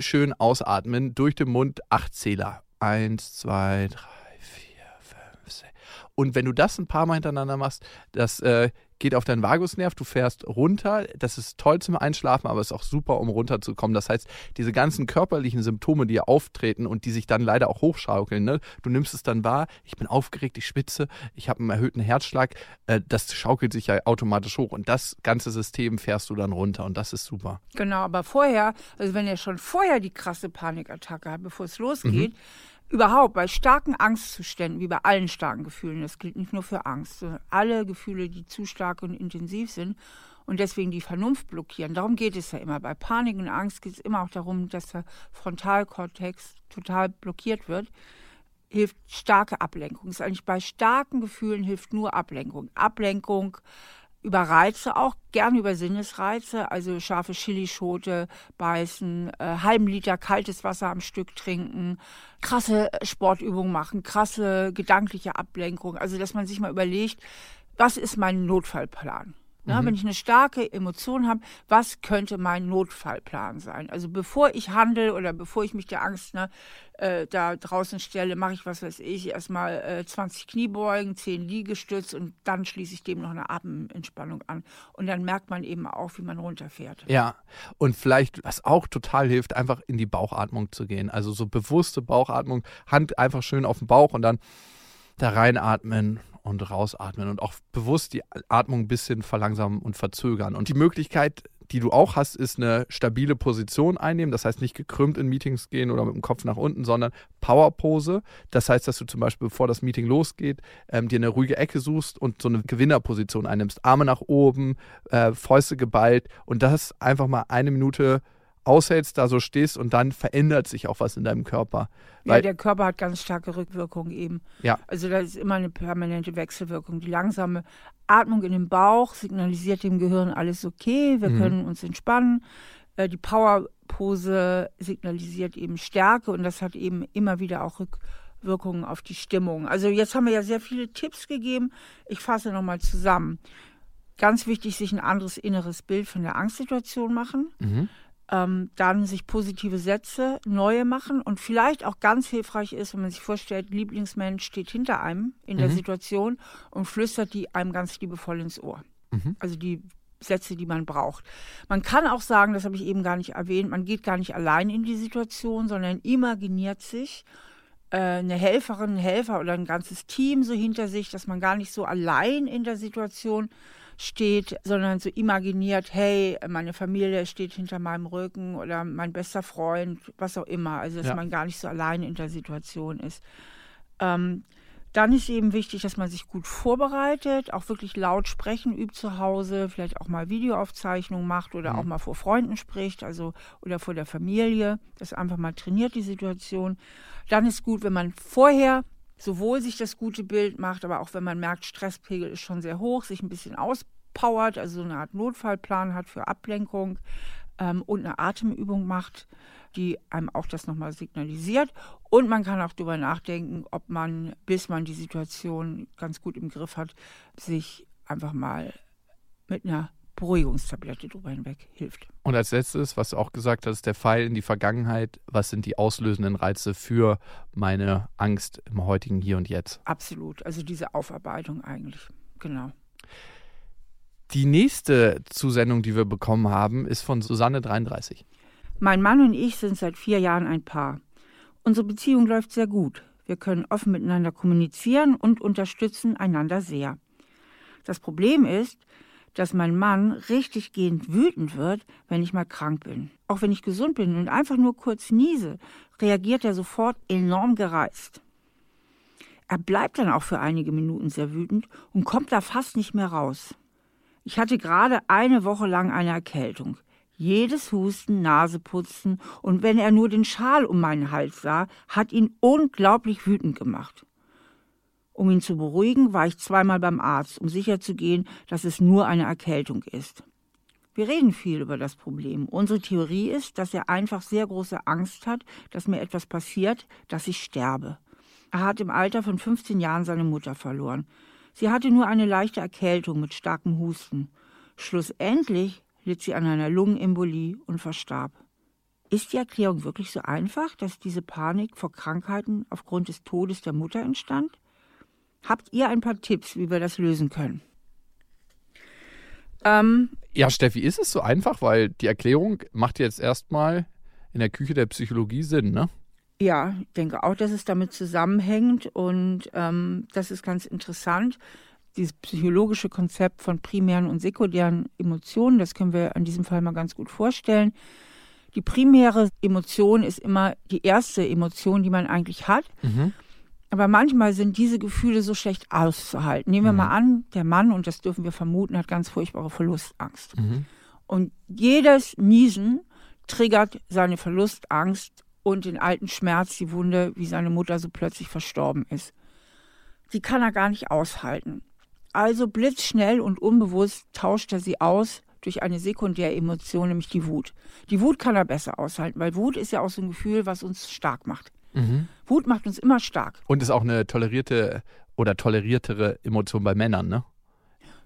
schön ausatmen durch den Mund acht Zähler. Eins, zwei, drei. Und wenn du das ein paar Mal hintereinander machst, das äh, geht auf deinen Vagusnerv, du fährst runter. Das ist toll zum Einschlafen, aber ist auch super, um runterzukommen. Das heißt, diese ganzen körperlichen Symptome, die auftreten und die sich dann leider auch hochschaukeln, ne? du nimmst es dann wahr, ich bin aufgeregt, ich schwitze, ich habe einen erhöhten Herzschlag, äh, das schaukelt sich ja automatisch hoch und das ganze System fährst du dann runter und das ist super. Genau, aber vorher, also wenn er schon vorher die krasse Panikattacke hat, bevor es losgeht, mhm überhaupt bei starken Angstzuständen, wie bei allen starken Gefühlen, das gilt nicht nur für Angst, sondern alle Gefühle, die zu stark und intensiv sind und deswegen die Vernunft blockieren. Darum geht es ja immer. Bei Panik und Angst geht es immer auch darum, dass der Frontalkortex total blockiert wird. Hilft starke Ablenkung. ist eigentlich bei starken Gefühlen hilft nur Ablenkung. Ablenkung über Reize auch, gerne über Sinnesreize, also scharfe Chilischote beißen, äh, halben Liter kaltes Wasser am Stück trinken, krasse Sportübungen machen, krasse gedankliche Ablenkung. Also dass man sich mal überlegt, was ist mein Notfallplan? Ja, mhm. Wenn ich eine starke Emotion habe, was könnte mein Notfallplan sein? Also bevor ich handle oder bevor ich mich der Angst ne, äh, da draußen stelle, mache ich, was weiß ich, erstmal äh, 20 Kniebeugen, 10 Liegestütz und dann schließe ich dem noch eine Atementspannung an. Und dann merkt man eben auch, wie man runterfährt. Ja, und vielleicht, was auch total hilft, einfach in die Bauchatmung zu gehen. Also so bewusste Bauchatmung, Hand einfach schön auf den Bauch und dann da reinatmen und rausatmen und auch bewusst die Atmung ein bisschen verlangsamen und verzögern. Und die Möglichkeit, die du auch hast, ist eine stabile Position einnehmen. Das heißt nicht gekrümmt in Meetings gehen oder mit dem Kopf nach unten, sondern Powerpose. Das heißt, dass du zum Beispiel, bevor das Meeting losgeht, ähm, dir eine ruhige Ecke suchst und so eine Gewinnerposition einnimmst. Arme nach oben, äh, Fäuste geballt und das einfach mal eine Minute aushältst, da so stehst und dann verändert sich auch was in deinem Körper. Ja, Weil, der Körper hat ganz starke Rückwirkungen eben. Ja. Also da ist immer eine permanente Wechselwirkung. Die langsame Atmung in den Bauch signalisiert dem Gehirn alles okay, wir Mhm. können uns entspannen. Äh, Die Powerpose signalisiert eben Stärke und das hat eben immer wieder auch Rückwirkungen auf die Stimmung. Also jetzt haben wir ja sehr viele Tipps gegeben. Ich fasse nochmal zusammen. Ganz wichtig, sich ein anderes inneres Bild von der Angstsituation machen mhm. Ähm, dann sich positive Sätze, neue machen und vielleicht auch ganz hilfreich ist, wenn man sich vorstellt, Lieblingsmensch steht hinter einem in der Mhm. Situation und flüstert die einem ganz liebevoll ins Ohr. Mhm. Also die Sätze, die man braucht. Man kann auch sagen, das habe ich eben gar nicht erwähnt, man geht gar nicht allein in die Situation, sondern imaginiert sich äh, eine Helferin, ein Helfer oder ein ganzes Team so hinter sich, dass man gar nicht so allein in der Situation steht, sondern so imaginiert, hey, meine Familie steht hinter meinem Rücken oder mein bester Freund, was auch immer. Also dass Ja. man gar nicht so allein in der Situation ist. Ähm, dann ist eben wichtig, dass man sich gut vorbereitet, auch wirklich laut sprechen übt zu Hause, vielleicht auch mal Videoaufzeichnungen macht oder Mhm. auch mal vor Freunden spricht, also oder vor der Familie, das einfach mal trainiert die Situation. Dann ist gut, wenn man vorher sowohl sich das gute Bild macht, aber auch wenn man merkt, Stresspegel ist schon sehr hoch, sich ein bisschen auspowert, also so eine Art Notfallplan hat für Ablenkung ähm, und eine Atemübung macht, die einem auch das nochmal signalisiert. Und man kann auch darüber nachdenken, ob man, bis man die Situation ganz gut im Griff hat, sich einfach mal mit einer Beruhigungstablette drüber hinweg hilft. Und als letztes, was du auch gesagt hast, der Pfeil in die Vergangenheit. Was sind die auslösenden Reize für meine Angst im heutigen Hier und Jetzt? Absolut. Also diese Aufarbeitung eigentlich. Genau. Die nächste Zusendung, die wir bekommen haben, ist von Susanne33. Mein Mann und ich sind seit vier Jahren ein Paar. Unsere Beziehung läuft sehr gut. Wir können offen miteinander kommunizieren und unterstützen einander sehr. Das Problem ist, dass mein Mann richtig gehend wütend wird, wenn ich mal krank bin. Auch wenn ich gesund bin und einfach nur kurz niese, reagiert er sofort enorm gereizt. Er bleibt dann auch für einige Minuten sehr wütend und kommt da fast nicht mehr raus. Ich hatte gerade eine Woche lang eine Erkältung. Jedes Husten, Naseputzen und wenn er nur den Schal um meinen Hals sah, hat ihn unglaublich wütend gemacht. Um ihn zu beruhigen, war ich zweimal beim Arzt, um sicherzugehen, dass es nur eine Erkältung ist. Wir reden viel über das Problem. Unsere Theorie ist, dass er einfach sehr große Angst hat, dass mir etwas passiert, dass ich sterbe. Er hat im Alter von 15 Jahren seine Mutter verloren. Sie hatte nur eine leichte Erkältung mit starkem Husten. Schlussendlich litt sie an einer Lungenembolie und verstarb. Ist die Erklärung wirklich so einfach, dass diese Panik vor Krankheiten aufgrund des Todes der Mutter entstand? Habt ihr ein paar Tipps, wie wir das lösen können? Ähm, Ja, Steffi, ist es so einfach? Weil die Erklärung macht jetzt erstmal in der Küche der Psychologie Sinn, ne? Ja, ich denke auch, dass es damit zusammenhängt und ähm, das ist ganz interessant. Dieses psychologische Konzept von primären und sekundären Emotionen, das können wir an diesem Fall mal ganz gut vorstellen. Die primäre Emotion ist immer die erste Emotion, die man eigentlich hat. Mhm. Aber manchmal sind diese Gefühle so schlecht auszuhalten. Nehmen wir Mhm. mal an, der Mann, und das dürfen wir vermuten, hat ganz furchtbare Verlustangst. Mhm. Und jedes Niesen triggert seine Verlustangst und den alten Schmerz, die Wunde, wie seine Mutter so plötzlich verstorben ist. Die kann er gar nicht aushalten. Also blitzschnell und unbewusst tauscht er sie aus durch eine sekundäre Emotion, nämlich die Wut. Die Wut kann er besser aushalten, weil Wut ist ja auch so ein Gefühl, was uns stark macht. Mhm. Wut macht uns immer stark. Und ist auch eine tolerierte oder toleriertere Emotion bei Männern, ne?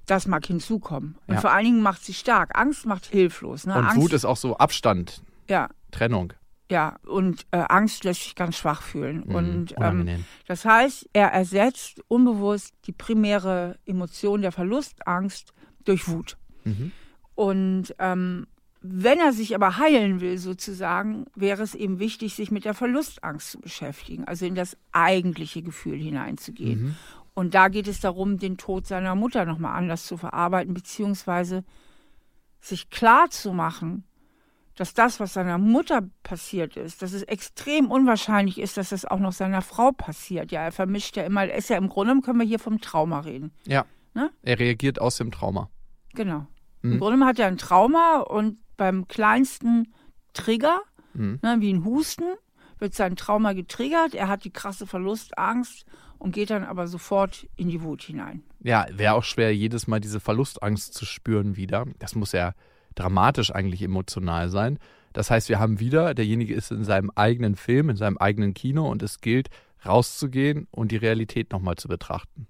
Das mag hinzukommen. Und Ja. vor allen Dingen macht sie stark. Angst macht hilflos. Ne? Und Angst, Wut ist auch so Abstand, ja, Trennung. ja. Und äh, Angst lässt sich ganz schwach fühlen. Mhm. Und ähm, das heißt, er ersetzt unbewusst die primäre Emotion der Verlustangst durch Wut. Mhm. Und ähm, wenn er sich aber heilen will, sozusagen, wäre es eben wichtig, sich mit der Verlustangst zu beschäftigen, also in das eigentliche Gefühl hineinzugehen. Mhm. Und da geht es darum, den Tod seiner Mutter nochmal anders zu verarbeiten, beziehungsweise sich klar zu machen, dass das, was seiner Mutter passiert ist, dass es extrem unwahrscheinlich ist, dass das auch noch seiner Frau passiert. Ja, er vermischt ja immer, ist ja im Grunde, können wir hier vom Trauma reden. Ja. Ne? Er reagiert aus dem Trauma. Genau. Mhm. Im Grunde hat er ein Trauma und beim kleinsten Trigger, Mhm. ne, wie ein Husten, wird sein Trauma getriggert, er hat die krasse Verlustangst und geht dann aber sofort in die Wut hinein. Ja, wäre auch schwer, jedes Mal diese Verlustangst zu spüren wieder. Das muss ja dramatisch eigentlich emotional sein. Das heißt, wir haben wieder, derjenige ist in seinem eigenen Film, in seinem eigenen Kino und es gilt, rauszugehen und die Realität nochmal zu betrachten.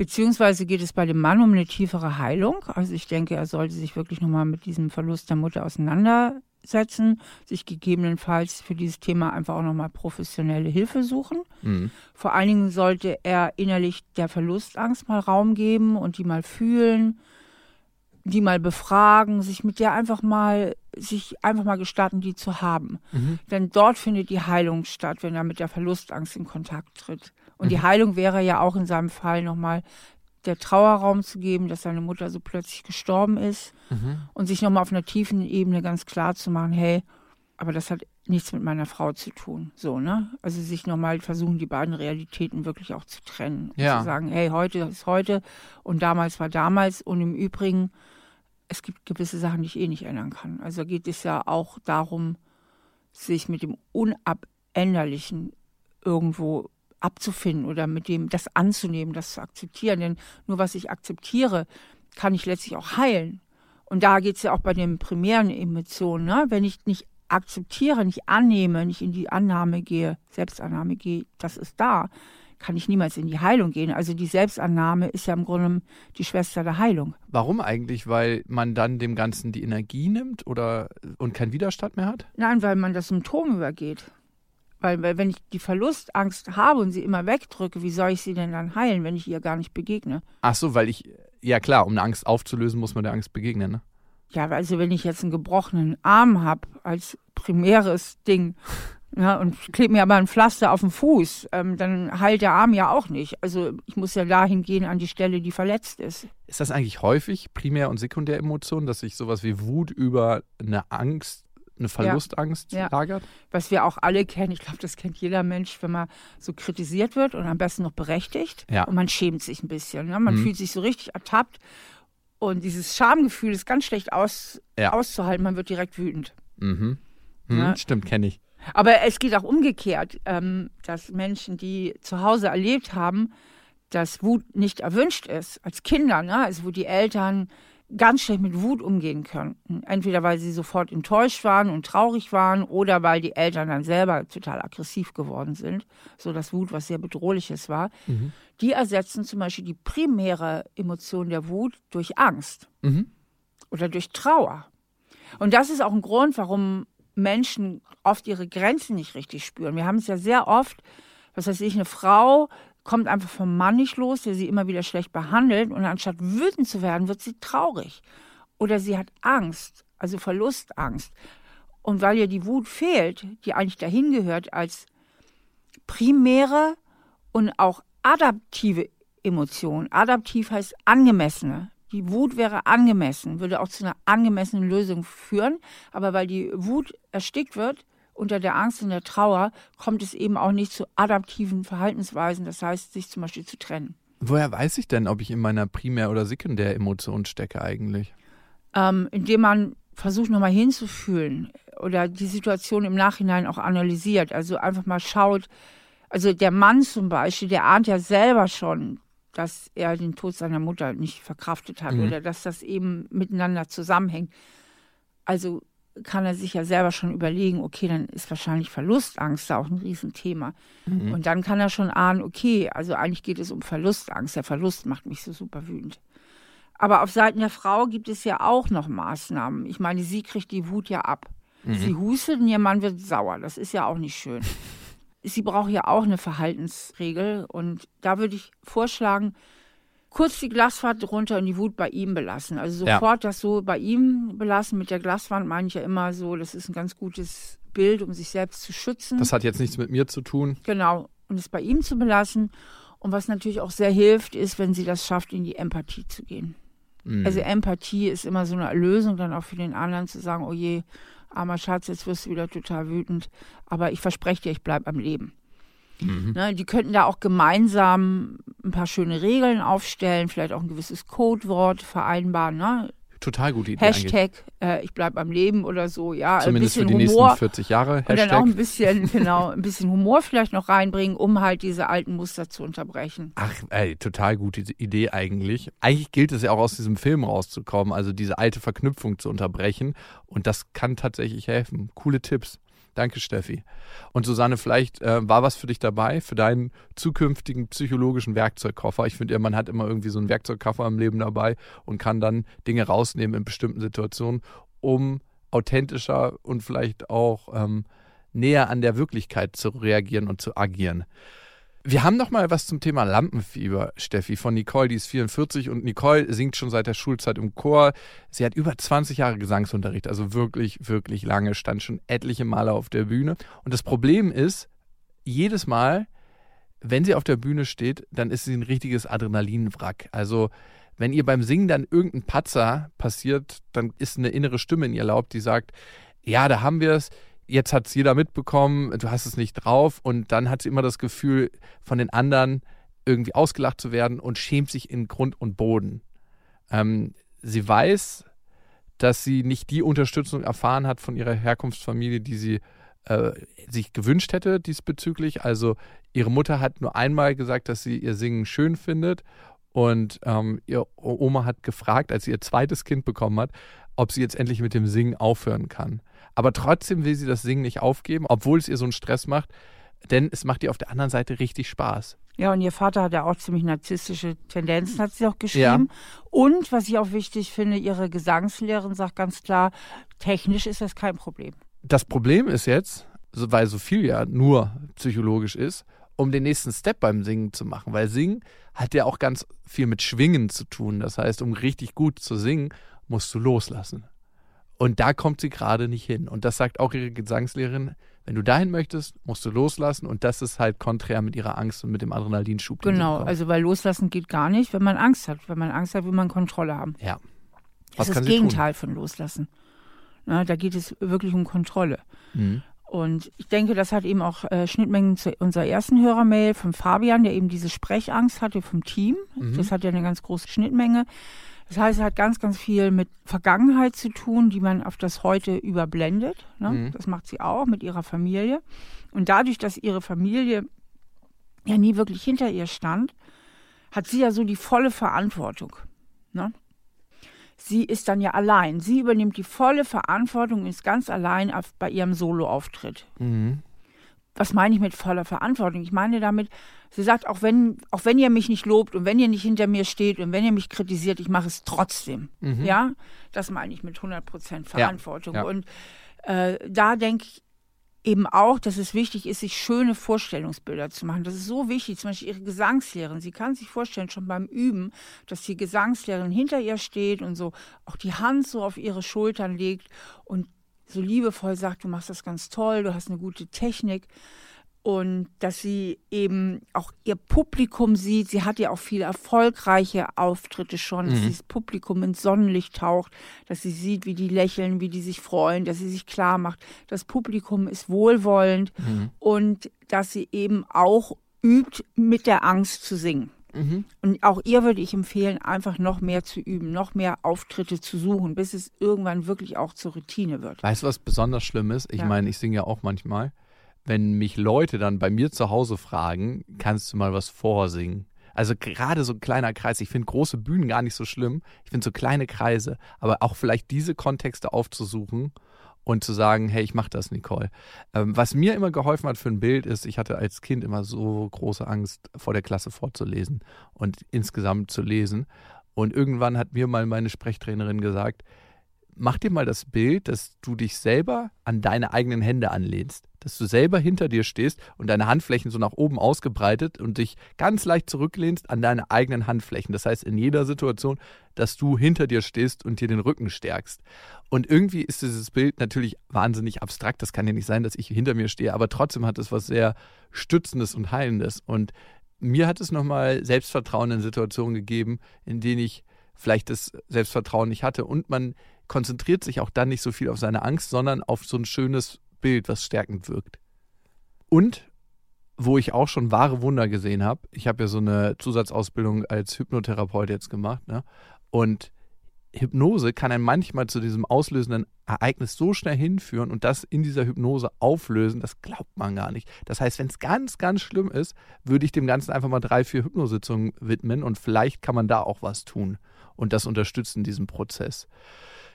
Beziehungsweise geht es bei dem Mann um eine tiefere Heilung. Also ich denke, er sollte sich wirklich nochmal mit diesem Verlust der Mutter auseinandersetzen, sich gegebenenfalls für dieses Thema einfach auch nochmal professionelle Hilfe suchen. Mhm. Vor allen Dingen sollte er innerlich der Verlustangst mal Raum geben und die mal fühlen, die mal befragen, sich mit der einfach mal, sich einfach mal gestatten, die zu haben. Mhm. Denn dort findet die Heilung statt, wenn er mit der Verlustangst in Kontakt tritt. Und die Mhm. Heilung wäre ja auch in seinem Fall nochmal der Trauerraum zu geben, dass seine Mutter so plötzlich gestorben ist Mhm. und sich nochmal auf einer tiefen Ebene ganz klar zu machen, hey, aber das hat nichts mit meiner Frau zu tun. So, ne? Also sich nochmal versuchen, die beiden Realitäten wirklich auch zu trennen. Und Ja. zu sagen, hey, heute ist heute und damals war damals. Und im Übrigen, es gibt gewisse Sachen, die ich eh nicht ändern kann. Also geht es ja auch darum, sich mit dem Unabänderlichen irgendwo abzufinden oder mit dem das anzunehmen, das zu akzeptieren. Denn nur was ich akzeptiere, kann ich letztlich auch heilen. Und da geht es ja auch bei den primären Emotionen. Ne? Wenn ich nicht akzeptiere, nicht annehme, nicht in die Annahme gehe, Selbstannahme gehe, das ist da, kann ich niemals in die Heilung gehen. Also die Selbstannahme ist ja im Grunde die Schwester der Heilung. Warum eigentlich? Weil man dann dem Ganzen die Energie nimmt oder und keinen Widerstand mehr hat? Nein, weil man das Symptom übergeht. Weil, weil wenn ich die Verlustangst habe und sie immer wegdrücke, wie soll ich sie denn dann heilen, wenn ich ihr gar nicht begegne? Ach so, weil ich, ja klar, um eine Angst aufzulösen, muss man der Angst begegnen, ne? Ja, also wenn ich jetzt einen gebrochenen Arm habe als primäres Ding ja, und klebe mir aber ein Pflaster auf den Fuß, ähm, dann heilt der Arm ja auch nicht. Also ich muss ja dahin gehen an die Stelle, die verletzt ist. Ist das eigentlich häufig Primär- und Sekundäremotionen, dass sich sowas wie Wut über eine Angst, eine Verlustangst Ja. lagert? Was wir auch alle kennen, ich glaube, das kennt jeder Mensch, wenn man so kritisiert wird und am besten noch berechtigt. Ja. Und man schämt sich ein bisschen. Ne? Man Mhm. fühlt sich so richtig ertappt. Und dieses Schamgefühl ist ganz schlecht aus, Ja. auszuhalten. Man wird direkt wütend. Mhm. Hm, Ja. Stimmt, kenne ich. Aber es geht auch umgekehrt, ähm, dass Menschen, die zu Hause erlebt haben, dass Wut nicht erwünscht ist, als Kinder, ne? also wo die Eltern ganz schlecht mit Wut umgehen könnten. Entweder weil sie sofort enttäuscht waren und traurig waren oder weil die Eltern dann selber total aggressiv geworden sind, so dass Wut was sehr bedrohliches war. Mhm. Die ersetzen zum Beispiel die primäre Emotion der Wut durch Angst Mhm. oder durch Trauer. Und das ist auch ein Grund, warum Menschen oft ihre Grenzen nicht richtig spüren. Wir haben es ja sehr oft, was weiß ich, eine Frau kommt einfach vom Mann nicht los, der sie immer wieder schlecht behandelt und anstatt wütend zu werden, wird sie traurig. Oder sie hat Angst, also Verlustangst. Und weil ihr die Wut fehlt, die eigentlich dahin gehört als primäre und auch adaptive Emotion. Adaptiv heißt angemessene. Die Wut wäre angemessen, würde auch zu einer angemessenen Lösung führen. Aber weil die Wut erstickt wird unter der Angst und der Trauer, kommt es eben auch nicht zu adaptiven Verhaltensweisen. Das heißt, sich zum Beispiel zu trennen. Woher weiß ich denn, ob ich in meiner Primär- oder Sekundäremotion stecke eigentlich? Ähm, indem man versucht, nochmal hinzufühlen oder die Situation im Nachhinein auch analysiert. Also einfach mal schaut, also der Mann zum Beispiel, der ahnt ja selber schon, dass er den Tod seiner Mutter nicht verkraftet hat Mhm. oder dass das eben miteinander zusammenhängt. Also kann er sich ja selber schon überlegen, okay, dann ist wahrscheinlich Verlustangst da auch ein Riesenthema. Mhm. Und dann kann er schon ahnen, okay, also eigentlich geht es um Verlustangst. Der Verlust macht mich so super wütend. Aber auf Seiten der Frau gibt es ja auch noch Maßnahmen. Ich meine, sie kriegt die Wut ja ab. Sie hustet und ihr Mann wird sauer. Das ist ja auch nicht schön. Sie braucht ja auch eine Verhaltensregel. Und da würde ich vorschlagen, kurz die Glaswand runter und die Wut bei ihm belassen. Also Ja. sofort das so bei ihm belassen. Mit der Glaswand meine ich ja immer so, das ist ein ganz gutes Bild, um sich selbst zu schützen. Das hat jetzt nichts mit mir zu tun. Genau. Und es bei ihm zu belassen. Und was natürlich auch sehr hilft, ist, wenn sie das schafft, in die Empathie zu gehen. Mhm. Also Empathie ist immer so eine Erlösung, dann auch für den anderen zu sagen, oh je, armer Schatz, jetzt wirst du wieder total wütend. Aber ich verspreche dir, ich bleibe am Leben. Mhm. Ne, die könnten da auch gemeinsam ein paar schöne Regeln aufstellen, vielleicht auch ein gewisses Codewort vereinbaren. Ne? Total gute Idee. Hashtag äh, ich bleibe am Leben oder so, ja. Zumindest ein für bisschen die Humor. nächsten 40 Jahre. Und dann Hashtag. auch ein bisschen, genau, ein bisschen Humor vielleicht noch reinbringen, um halt diese alten Muster zu unterbrechen. Ach, ey, total gute Idee eigentlich. Eigentlich gilt es ja auch aus diesem Film rauszukommen, also diese alte Verknüpfung zu unterbrechen. Und das kann tatsächlich helfen. Coole Tipps. Danke, Steffi. Und Susanne, vielleicht äh, war was für dich dabei, für deinen zukünftigen psychologischen Werkzeugkoffer. Ich finde ja, man hat immer irgendwie so einen Werkzeugkoffer im Leben dabei und kann dann Dinge rausnehmen in bestimmten Situationen, um authentischer und vielleicht auch ähm, näher an der Wirklichkeit zu reagieren und zu agieren. Wir haben noch mal was zum Thema Lampenfieber, Steffi, von Nicole, die ist 44 und Nicole singt schon seit der Schulzeit im Chor. Sie hat über 20 Jahre Gesangsunterricht, also wirklich, wirklich lange, stand schon etliche Male auf der Bühne. Und das Problem ist, jedes Mal, wenn sie auf der Bühne steht, dann ist sie ein richtiges Adrenalinwrack. Also wenn ihr beim Singen dann irgendein Patzer passiert, dann ist eine innere Stimme in ihr erlaubt, die sagt, ja, da haben wir es, jetzt hat es jeder mitbekommen, du hast es nicht drauf und dann hat sie immer das Gefühl, von den anderen irgendwie ausgelacht zu werden und schämt sich in Grund und Boden. Ähm, sie weiß, dass sie nicht die Unterstützung erfahren hat von ihrer Herkunftsfamilie, die sie äh, sich gewünscht hätte diesbezüglich. Also ihre Mutter hat nur einmal gesagt, dass sie ihr Singen schön findet und ähm, ihr Oma hat gefragt, als sie ihr zweites Kind bekommen hat, ob sie jetzt endlich mit dem Singen aufhören kann. Aber trotzdem will sie das Singen nicht aufgeben, obwohl es ihr so einen Stress macht, denn es macht ihr auf der anderen Seite richtig Spaß. Ja, und ihr Vater hat ja auch ziemlich narzisstische Tendenzen, hat sie auch geschrieben. Ja. Und was ich auch wichtig finde, ihre Gesangslehrerin sagt ganz klar, technisch ist das kein Problem. Das Problem ist jetzt, weil so viel ja nur psychologisch ist, um den nächsten Step beim Singen zu machen, weil Singen hat ja auch ganz viel mit Schwingen zu tun. Das heißt, um richtig gut zu singen, musst du loslassen. Und da kommt sie gerade nicht hin. Und das sagt auch ihre Gesangslehrerin. Wenn du dahin möchtest, musst du loslassen. Und das ist halt konträr mit ihrer Angst und mit dem Adrenalinschub. Genau, also weil loslassen geht gar nicht, wenn man Angst hat. Wenn man Angst hat, will man Kontrolle haben. Ja. Was das ist das Gegenteil tun? von loslassen. Na, da geht es wirklich um Kontrolle. Mhm. Und ich denke, das hat eben auch äh, Schnittmengen zu unserer ersten Hörermail von Fabian, der eben diese Sprechangst hatte vom Team. Mhm. Das hat ja eine ganz große Schnittmenge. Das heißt, es hat ganz, ganz viel mit Vergangenheit zu tun, die man auf das Heute überblendet. Ne? Mhm. Das macht sie auch mit ihrer Familie. Und dadurch, dass ihre Familie ja nie wirklich hinter ihr stand, hat sie ja so die volle Verantwortung. Ne? Sie ist dann ja allein. Sie übernimmt die volle Verantwortung und ist ganz allein auf, bei ihrem Soloauftritt. Mhm. Was meine ich mit voller Verantwortung? Ich meine damit, sie sagt, auch wenn, auch wenn ihr mich nicht lobt und wenn ihr nicht hinter mir steht und wenn ihr mich kritisiert, ich mache es trotzdem. Mhm. Ja, das meine ich mit 100 Prozent Verantwortung. Ja, ja. Und äh, da denke ich eben auch, dass es wichtig ist, sich schöne Vorstellungsbilder zu machen. Das ist so wichtig. Zum Beispiel ihre Gesangslehrerin. Sie kann sich vorstellen, schon beim Üben, dass die Gesangslehrerin hinter ihr steht und so auch die Hand so auf ihre Schultern legt und so liebevoll sagt, du machst das ganz toll, du hast eine gute Technik und dass sie eben auch ihr Publikum sieht. Sie hat ja auch viele erfolgreiche Auftritte schon, mhm. dass das Publikum ins Sonnenlicht taucht, dass sie sieht, wie die lächeln, wie die sich freuen, dass sie sich klar macht, das Publikum ist wohlwollend mhm. und dass sie eben auch übt, mit der Angst zu singen. Mhm. Und auch ihr würde ich empfehlen, einfach noch mehr zu üben, noch mehr Auftritte zu suchen, bis es irgendwann wirklich auch zur Routine wird. Weißt du, was besonders schlimm ist? Ich ja. meine, ich singe ja auch manchmal. Wenn mich Leute dann bei mir zu Hause fragen, kannst du mal was vorsingen? Also gerade so ein kleiner Kreis. Ich finde große Bühnen gar nicht so schlimm. Ich finde so kleine Kreise. Aber auch vielleicht diese Kontexte aufzusuchen und zu sagen, hey, ich mache das, Nicole. Ähm, was mir immer geholfen hat für ein Bild ist, ich hatte als Kind immer so große Angst, vor der Klasse vorzulesen und insgesamt zu lesen. Und irgendwann hat mir mal meine Sprechtrainerin gesagt, mach dir mal das Bild, dass du dich selber an deine eigenen Hände anlehnst. Dass du selber hinter dir stehst und deine Handflächen so nach oben ausgebreitet und dich ganz leicht zurücklehnst an deine eigenen Handflächen. Das heißt, in jeder Situation, dass du hinter dir stehst und dir den Rücken stärkst. Und irgendwie ist dieses Bild natürlich wahnsinnig abstrakt. Das kann ja nicht sein, dass ich hinter mir stehe, aber trotzdem hat es was sehr Stützendes und Heilendes. Und mir hat es nochmal Selbstvertrauen in Situationen gegeben, in denen ich vielleicht das Selbstvertrauen nicht hatte. Und man konzentriert sich auch dann nicht so viel auf seine Angst, sondern auf so ein schönes Bild, was stärkend wirkt. Und wo ich auch schon wahre Wunder gesehen habe, ich habe ja so eine Zusatzausbildung als Hypnotherapeut jetzt gemacht, ne? Und Hypnose kann einen manchmal zu diesem auslösenden Ereignis so schnell hinführen und das in dieser Hypnose auflösen, das glaubt man gar nicht. Das heißt, wenn es ganz, ganz schlimm ist, würde ich dem Ganzen einfach mal drei, vier Hypnositzungen widmen und vielleicht kann man da auch was tun und das unterstützen, diesen Prozess.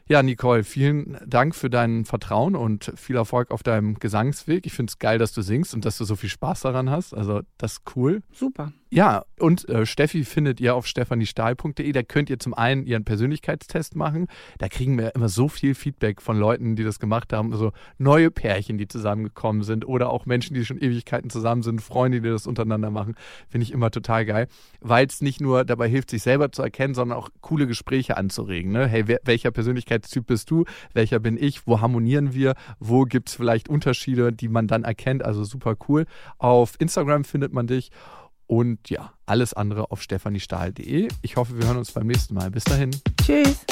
Ja, Nicole, vielen Dank für dein Vertrauen und viel Erfolg auf deinem Gesangsweg. Ich finde es geil, dass du singst und dass du so viel Spaß daran hast. Also, das ist cool. Super. Ja, und äh, Steffi findet ihr auf stephaniestahl.de. Da könnt ihr zum einen ihren Persönlichkeitstest machen. Da kriegen wir immer so viel Feedback von Leuten, die das gemacht haben. Also neue Pärchen, die zusammengekommen sind oder auch Menschen, die schon Ewigkeiten zusammen sind, Freunde, die das untereinander machen. Finde ich immer total geil, weil es nicht nur dabei hilft, sich selber zu erkennen, sondern auch coole Gespräche anzuregen. Ne? Hey, wer, welcher Persönlichkeitstyp bist du? Welcher bin ich? Wo harmonieren wir? Wo gibt es vielleicht Unterschiede, die man dann erkennt? Also super cool. Auf Instagram findet man dich. Und ja, alles andere auf stephaniestahl.de. Ich hoffe, wir hören uns beim nächsten Mal. Bis dahin. Tschüss.